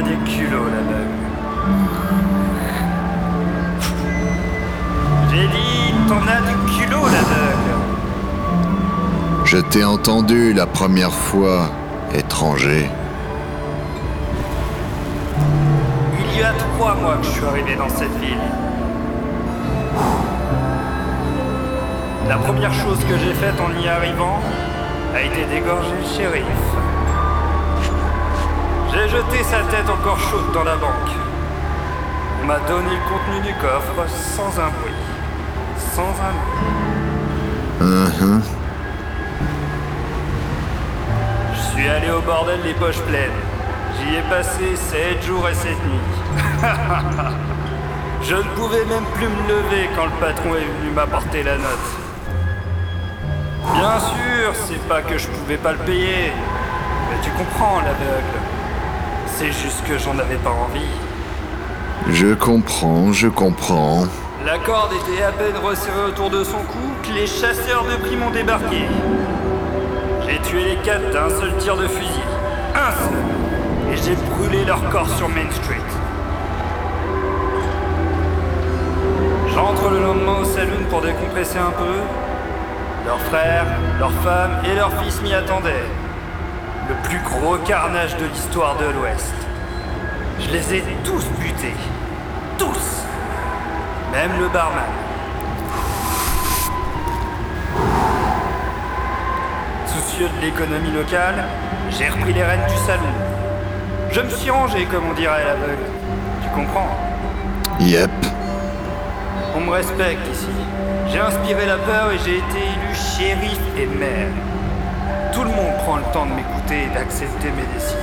des culots. J'ai dit, t'en as du culot, l'aveugle. Je t'ai entendu la première fois, étranger. Il y a trois mois que je suis arrivé dans cette ville. La première chose que j'ai faite en y arrivant a été d'égorger le shérif. J'ai jeté sa tête encore chaude dans la banque. On m'a donné le contenu du coffre sans un bruit. Sans un bruit. Uh-huh. Je suis allé au bordel les poches pleines. J'y ai passé 7 jours et 7 nuits. Je ne pouvais même plus me lever quand le patron est venu m'apporter la note. Bien sûr, c'est pas que je pouvais pas le payer. Mais tu comprends, l'aveugle. C'est juste que j'en avais pas envie. Je comprends, je comprends. La corde était à peine resserrée autour de son cou que les chasseurs de prix m'ont débarqué. J'ai tué les quatre d'un seul tir de fusil. Un seul. Et j'ai brûlé leur corps sur Main Street. J'entre le lendemain au saloon pour décompresser un peu. Leurs frères, leurs femmes et leurs fils m'y attendaient. Le plus gros carnage de l'histoire de l'Ouest. Je les ai tous butés. Tous. Même le barman. Soucieux de l'économie locale, j'ai repris les rênes du salon. Je me suis rangé, comme on dirait à l'aveugle. Tu comprends Yep. On me respecte ici. J'ai inspiré la peur et j'ai été élu shérif et maire. Tout le monde prend le temps de m'écouter et d'accepter mes décisions.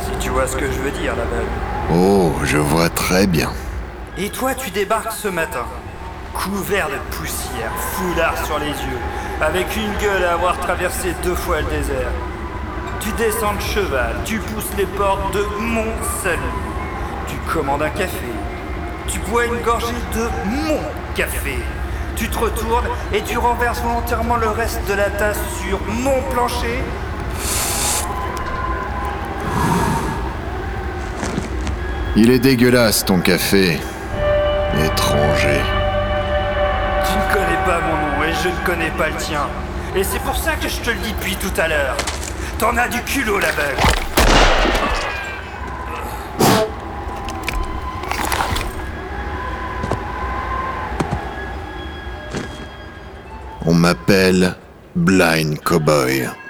Si tu vois ce que je veux dire, l'aveugle. Oh, je vois très bien. Et toi, tu débarques ce matin, couvert de poussière, foulard sur les yeux, avec une gueule à avoir traversé deux fois le désert. Tu descends de cheval, tu pousses les portes de mon salon. Tu commandes un café. Tu bois une gorgée de mon café. Tu te retournes et tu renverses volontairement le reste de la tasse sur mon plancher. Il est dégueulasse ton café. Étranger. Tu ne connais pas mon nom et je ne connais pas le tien. Et c'est pour ça que je te le dis depuis tout à l'heure. T'en as du culot, l'aveugle. On m'appelle Blind Cowboy.